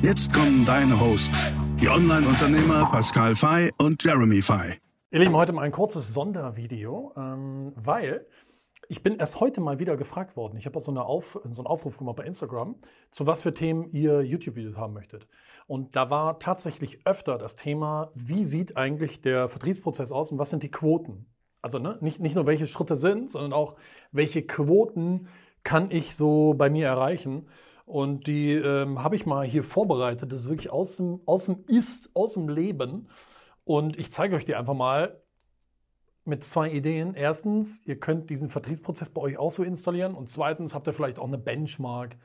Jetzt kommen deine Hosts, die Online-Unternehmer Pascal Fay und Jeremy Fay. Ihr Lieben, heute mal ein kurzes Sondervideo, ähm, weil ich bin erst heute mal wieder gefragt worden. Ich habe so, eine Auf, so einen Aufruf gemacht bei Instagram, zu was für Themen ihr YouTube-Videos haben möchtet. Und da war tatsächlich öfter das Thema, wie sieht eigentlich der Vertriebsprozess aus und was sind die Quoten? Also ne, nicht, nicht nur welche Schritte sind, sondern auch welche Quoten kann ich so bei mir erreichen. Und die ähm, habe ich mal hier vorbereitet. Das ist wirklich aus dem, aus dem Ist, aus dem Leben. Und ich zeige euch die einfach mal mit zwei Ideen. Erstens, ihr könnt diesen Vertriebsprozess bei euch auch so installieren. Und zweitens habt ihr vielleicht auch eine Benchmark,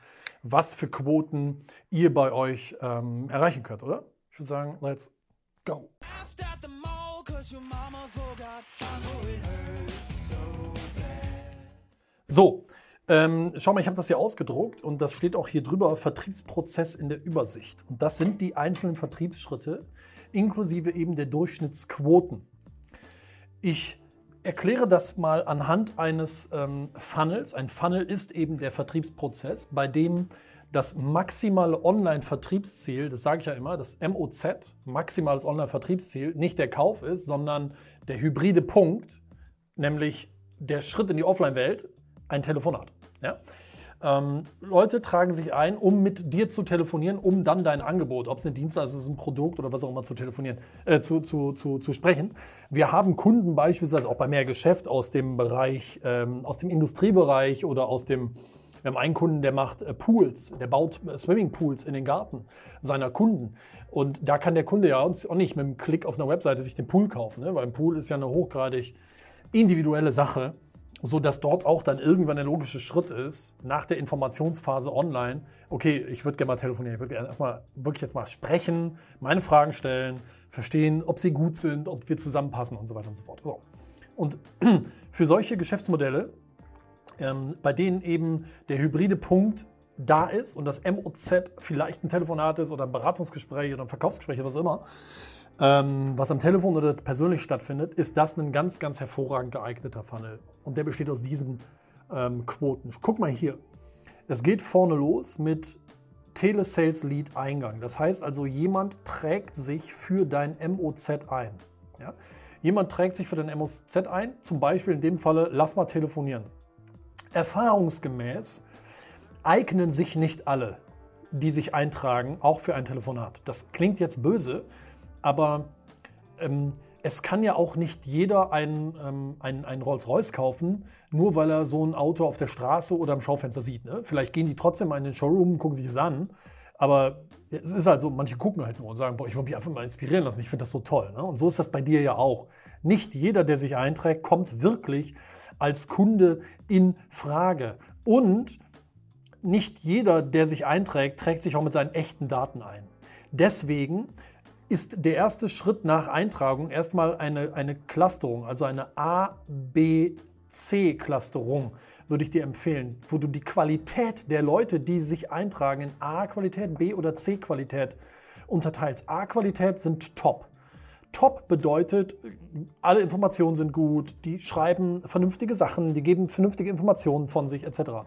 was für Quoten ihr bei euch ähm, erreichen könnt, oder? Ich würde sagen, let's go. So, ähm, schau mal, ich habe das hier ausgedruckt und das steht auch hier drüber, Vertriebsprozess in der Übersicht. Und das sind die einzelnen Vertriebsschritte, inklusive eben der Durchschnittsquoten. Ich erkläre das mal anhand eines ähm, Funnels. Ein Funnel ist eben der Vertriebsprozess, bei dem das maximale Online-Vertriebsziel, das sage ich ja immer, das MOZ, maximales Online-Vertriebsziel, nicht der Kauf ist, sondern der hybride Punkt, nämlich der Schritt in die Offline-Welt, ein Telefonat. Ja? Ähm, Leute tragen sich ein, um mit dir zu telefonieren, um dann dein Angebot, ob es eine Dienstleistung ist, ein Produkt oder was auch immer zu telefonieren, äh, zu, zu, zu, zu sprechen. Wir haben Kunden beispielsweise auch bei mehr Geschäft aus dem Bereich, ähm, aus dem Industriebereich oder aus dem wir haben einen Kunden, der macht äh, Pools, der baut äh, Swimmingpools in den Garten seiner Kunden. Und da kann der Kunde ja auch nicht mit einem Klick auf einer Webseite sich den Pool kaufen, ne? weil ein Pool ist ja eine hochgradig individuelle Sache so dass dort auch dann irgendwann der logische Schritt ist, nach der Informationsphase online, okay, ich würde gerne mal telefonieren, ich würde gerne erstmal wirklich jetzt mal sprechen, meine Fragen stellen, verstehen, ob sie gut sind, ob wir zusammenpassen und so weiter und so fort. So. Und für solche Geschäftsmodelle, ähm, bei denen eben der hybride Punkt da ist und das MOZ vielleicht ein Telefonat ist oder ein Beratungsgespräch oder ein Verkaufsgespräch oder was immer, ähm, was am Telefon oder persönlich stattfindet, ist das ein ganz, ganz hervorragend geeigneter Funnel. Und der besteht aus diesen ähm, Quoten. Guck mal hier. Es geht vorne los mit Telesales Lead Eingang. Das heißt also, jemand trägt sich für dein MOZ ein. Ja? Jemand trägt sich für dein MOZ ein, zum Beispiel in dem Falle, lass mal telefonieren. Erfahrungsgemäß eignen sich nicht alle, die sich eintragen, auch für ein Telefonat. Das klingt jetzt böse, aber ähm, es kann ja auch nicht jeder ein, ähm, ein, ein Rolls-Royce kaufen, nur weil er so ein Auto auf der Straße oder im Schaufenster sieht. Ne? Vielleicht gehen die trotzdem mal in den Showroom und gucken sich das an. Aber es ist halt so, manche gucken halt nur und sagen, boah, ich will mich einfach mal inspirieren lassen, ich finde das so toll. Ne? Und so ist das bei dir ja auch. Nicht jeder, der sich einträgt, kommt wirklich als Kunde in Frage. Und nicht jeder, der sich einträgt, trägt sich auch mit seinen echten Daten ein. Deswegen ist der erste Schritt nach Eintragung erstmal eine, eine Clusterung, also eine A, B, C-Clusterung, würde ich dir empfehlen, wo du die Qualität der Leute, die sich eintragen, in A-Qualität, B- oder C-Qualität unterteilst. A-Qualität sind top. Top bedeutet, alle Informationen sind gut, die schreiben vernünftige Sachen, die geben vernünftige Informationen von sich etc.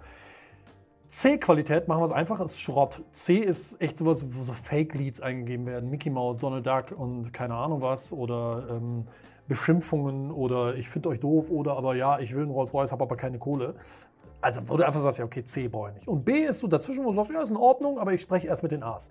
C-Qualität machen wir es einfach, ist Schrott. C ist echt sowas, wo so Fake-Leads eingegeben werden. Mickey Mouse, Donald Duck und keine Ahnung was. Oder ähm, Beschimpfungen oder ich finde euch doof oder aber ja, ich will einen Rolls-Royce, habe aber keine Kohle. Also, wo du einfach sagst, ja, okay, C brauche ich nicht. Und B ist so dazwischen, wo du sagst, ja, ist in Ordnung, aber ich spreche erst mit den A's.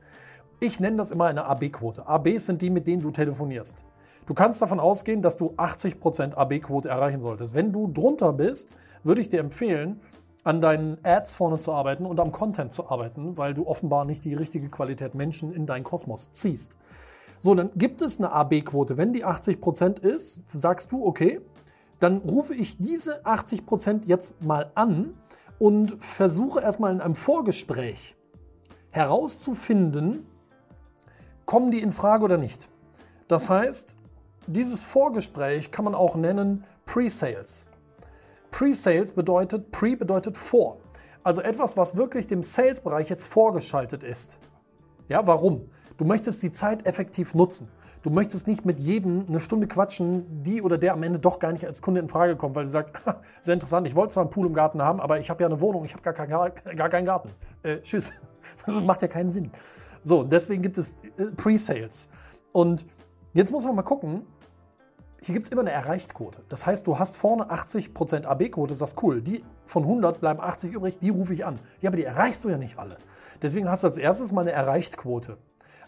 Ich nenne das immer eine AB-Quote. ABs sind die, mit denen du telefonierst. Du kannst davon ausgehen, dass du 80% AB-Quote erreichen solltest. Wenn du drunter bist, würde ich dir empfehlen, an deinen Ads vorne zu arbeiten und am Content zu arbeiten, weil du offenbar nicht die richtige Qualität Menschen in deinen Kosmos ziehst. So, dann gibt es eine AB-Quote. Wenn die 80% ist, sagst du, okay, dann rufe ich diese 80% jetzt mal an und versuche erstmal in einem Vorgespräch herauszufinden, kommen die in Frage oder nicht? Das heißt, dieses Vorgespräch kann man auch nennen Pre-Sales. Pre-Sales bedeutet, Pre bedeutet vor. Also etwas, was wirklich dem Sales-Bereich jetzt vorgeschaltet ist. Ja, warum? Du möchtest die Zeit effektiv nutzen. Du möchtest nicht mit jedem eine Stunde quatschen, die oder der am Ende doch gar nicht als Kunde in Frage kommt, weil sie sagt, sehr interessant, ich wollte zwar einen Pool im Garten haben, aber ich habe ja eine Wohnung, ich habe gar, gar, gar keinen Garten. Äh, tschüss. Das macht ja keinen Sinn. So, deswegen gibt es äh, Pre-Sales. Und jetzt muss man mal gucken, hier gibt es immer eine Erreichtquote. Das heißt, du hast vorne 80% AB-Quote, das ist cool. Die von 100 bleiben 80 übrig, die rufe ich an. Ja, aber die erreichst du ja nicht alle. Deswegen hast du als erstes mal eine Erreichtquote.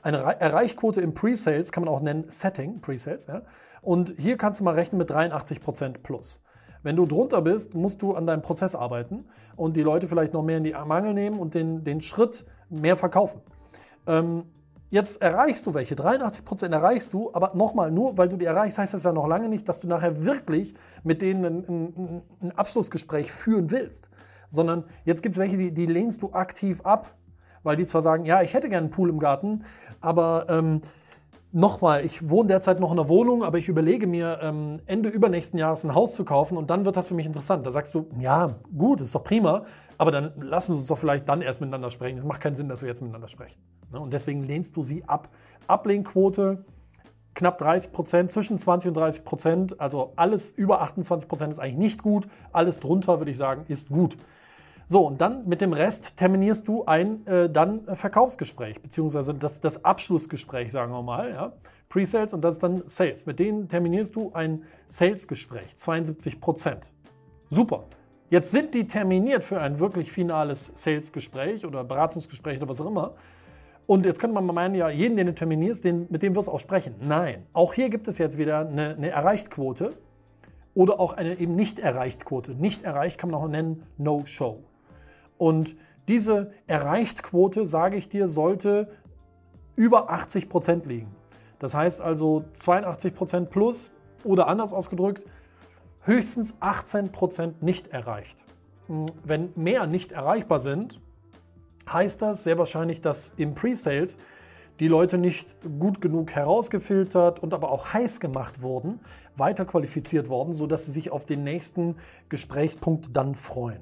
Eine Erreichquote im Pre-Sales kann man auch nennen Setting, Pre-Sales. Ja? Und hier kannst du mal rechnen mit 83% plus. Wenn du drunter bist, musst du an deinem Prozess arbeiten und die Leute vielleicht noch mehr in die Mangel nehmen und den, den Schritt mehr verkaufen. Ähm, Jetzt erreichst du welche, 83 Prozent erreichst du, aber nochmal, nur weil du die erreichst, heißt das ja noch lange nicht, dass du nachher wirklich mit denen ein, ein, ein Abschlussgespräch führen willst. Sondern jetzt gibt es welche, die, die, lehnst du aktiv ab, weil die zwar sagen, ja, ich hätte gerne einen Pool im Garten, aber ähm, nochmal, ich wohne derzeit noch in einer Wohnung, aber ich überlege mir, ähm, Ende übernächsten Jahres ein Haus zu kaufen und dann wird das für mich interessant. Da sagst du, ja, gut, ist doch prima, aber dann lassen Sie uns doch vielleicht dann erst miteinander sprechen. Es macht keinen Sinn, dass wir jetzt miteinander sprechen. Ne? Und deswegen lehnst du sie ab. Ablehnquote knapp 30 Prozent, zwischen 20 und 30 Prozent. Also alles über 28 Prozent ist eigentlich nicht gut. Alles drunter, würde ich sagen, ist gut. So, und dann mit dem Rest terminierst du ein äh, dann Verkaufsgespräch, beziehungsweise das, das Abschlussgespräch, sagen wir mal. Ja? Pre-Sales und das ist dann Sales. Mit denen terminierst du ein Sales-Gespräch, 72 Prozent. Super. Jetzt sind die terminiert für ein wirklich finales Sales-Gespräch oder Beratungsgespräch oder was auch immer. Und jetzt könnte man mal meinen, ja, jeden, den du terminierst, den, mit dem wirst du auch sprechen. Nein, auch hier gibt es jetzt wieder eine, eine Erreichtquote oder auch eine eben nicht erreicht Quote. Nicht erreicht kann man auch nennen No-Show. Und diese Erreichtquote, sage ich dir, sollte über 80 Prozent liegen. Das heißt also 82 Prozent plus oder anders ausgedrückt, höchstens 18 Prozent nicht erreicht. Hm, wenn mehr nicht erreichbar sind, heißt das sehr wahrscheinlich, dass im Pre-Sales die Leute nicht gut genug herausgefiltert und aber auch heiß gemacht wurden, weiter qualifiziert worden, sodass sie sich auf den nächsten Gesprächspunkt dann freuen.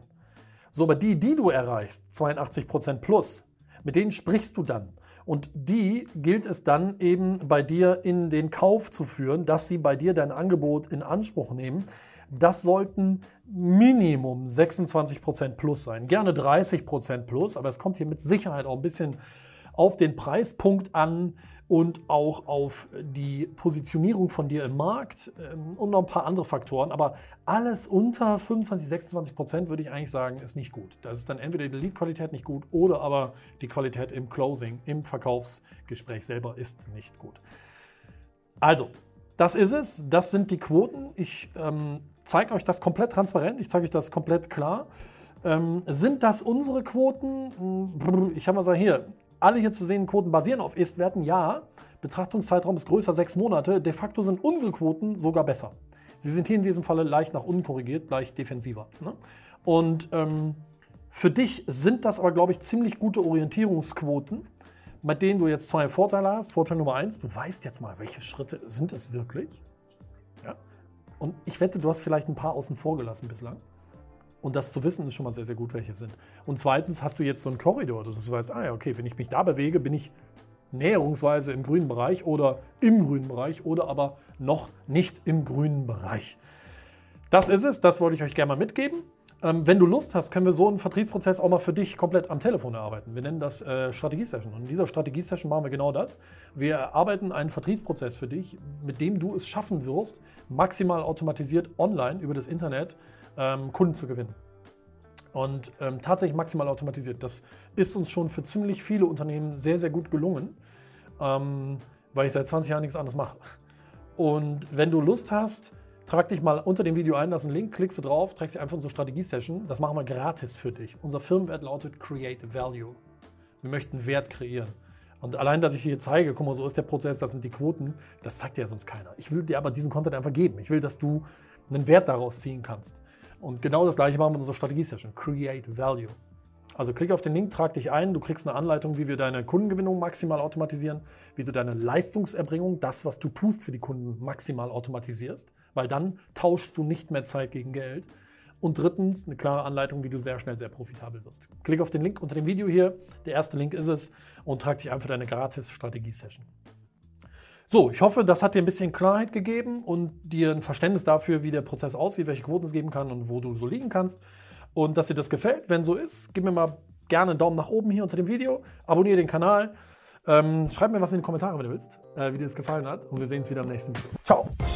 So, aber die, die du erreichst, 82 Prozent plus, mit denen sprichst du dann. Und die gilt es dann eben bei dir in den Kauf zu führen, dass sie bei dir dein Angebot in Anspruch nehmen, das sollten Minimum 26% plus sein. Gerne 30% plus, aber es kommt hier mit Sicherheit auch ein bisschen auf den Preispunkt an und auch auf die Positionierung von dir im Markt ähm, und noch ein paar andere Faktoren. Aber alles unter 25, 26 Prozent würde ich eigentlich sagen, ist nicht gut. Da ist dann entweder die Lead-Qualität nicht gut oder aber die Qualität im Closing, im Verkaufsgespräch selber ist nicht gut. Also, das ist es. Das sind die Quoten. Ich ähm, zeige euch das komplett transparent, ich zeige euch das komplett klar. Ähm, sind das unsere Quoten? Hm, ich habe mal gesagt, hier, alle hier zu sehenden Quoten basieren auf Ist-Werten, ja. Betrachtungszeitraum ist größer sechs Monate. De facto sind unsere Quoten sogar besser. Sie sind hier in diesem Falle leicht nach unten korrigiert, leicht defensiver. Ne? Und ähm, für dich sind das aber, glaube ich, ziemlich gute Orientierungsquoten, mit denen du jetzt zwei Vorteile hast. Vorteil Nummer eins, du weißt jetzt mal, welche Schritte sind es wirklich. Und ich wette, du hast vielleicht ein paar außen vor gelassen bislang. Und das zu wissen ist schon mal sehr, sehr gut, welche sind. Und zweitens hast du jetzt so einen Korridor, dass du weißt, ah ja, okay, wenn ich mich da bewege, bin ich näherungsweise im grünen Bereich oder im grünen Bereich oder aber noch nicht im grünen Bereich. Das ist es, das wollte ich euch gerne mal mitgeben. Ähm, wenn du Lust hast, können wir so einen Vertriebsprozess auch mal für dich komplett am Telefon erarbeiten. Wir nennen das äh, Strategie-Session. Und in dieser Strategie-Session machen wir genau das. Wir erarbeiten einen Vertriebsprozess für dich, mit dem du es schaffen wirst, maximal automatisiert online über das Internet ähm, Kunden zu gewinnen. Und ähm, tatsächlich maximal automatisiert. Das ist uns schon für ziemlich viele Unternehmen sehr, sehr gut gelungen, ähm, weil ich seit 20 Jahren nichts anderes mache. Und wenn du Lust hast, Trag dich mal unter dem Video ein, da ist ein Link, klickst du drauf, trägst dich einfach unsere Strategie-Session. Das machen wir gratis für dich. Unser Firmenwert lautet Create Value. Wir möchten Wert kreieren. Und allein, dass ich hier zeige, guck mal, so ist der Prozess, das sind die Quoten, das zeigt dir ja sonst keiner. Ich will dir aber diesen Content einfach geben. Ich will, dass du einen Wert daraus ziehen kannst. Und genau das gleiche machen wir in unserer Strategie-Session. Create Value. Also klick auf den Link, trag dich ein, du kriegst eine Anleitung, wie wir deine Kundengewinnung maximal automatisieren, wie du deine Leistungserbringung, das, was du tust für die Kunden, maximal automatisierst, weil dann tauschst du nicht mehr Zeit gegen Geld. Und drittens eine klare Anleitung, wie du sehr schnell sehr profitabel wirst. Klick auf den Link unter dem Video hier, der erste Link ist es, und trag dich ein für deine gratis Strategie-Session. So, ich hoffe, das hat dir ein bisschen Klarheit gegeben und dir ein Verständnis dafür, wie der Prozess aussieht, welche Quoten es geben kann und wo du so liegen kannst. Und dass dir das gefällt. Wenn so ist, gib mir mal gerne einen Daumen nach oben hier unter dem Video, abonniere den Kanal, ähm, schreib mir was in die Kommentare, wenn du willst, äh, wie dir das gefallen hat. Und wir sehen uns wieder im nächsten Video. Ciao!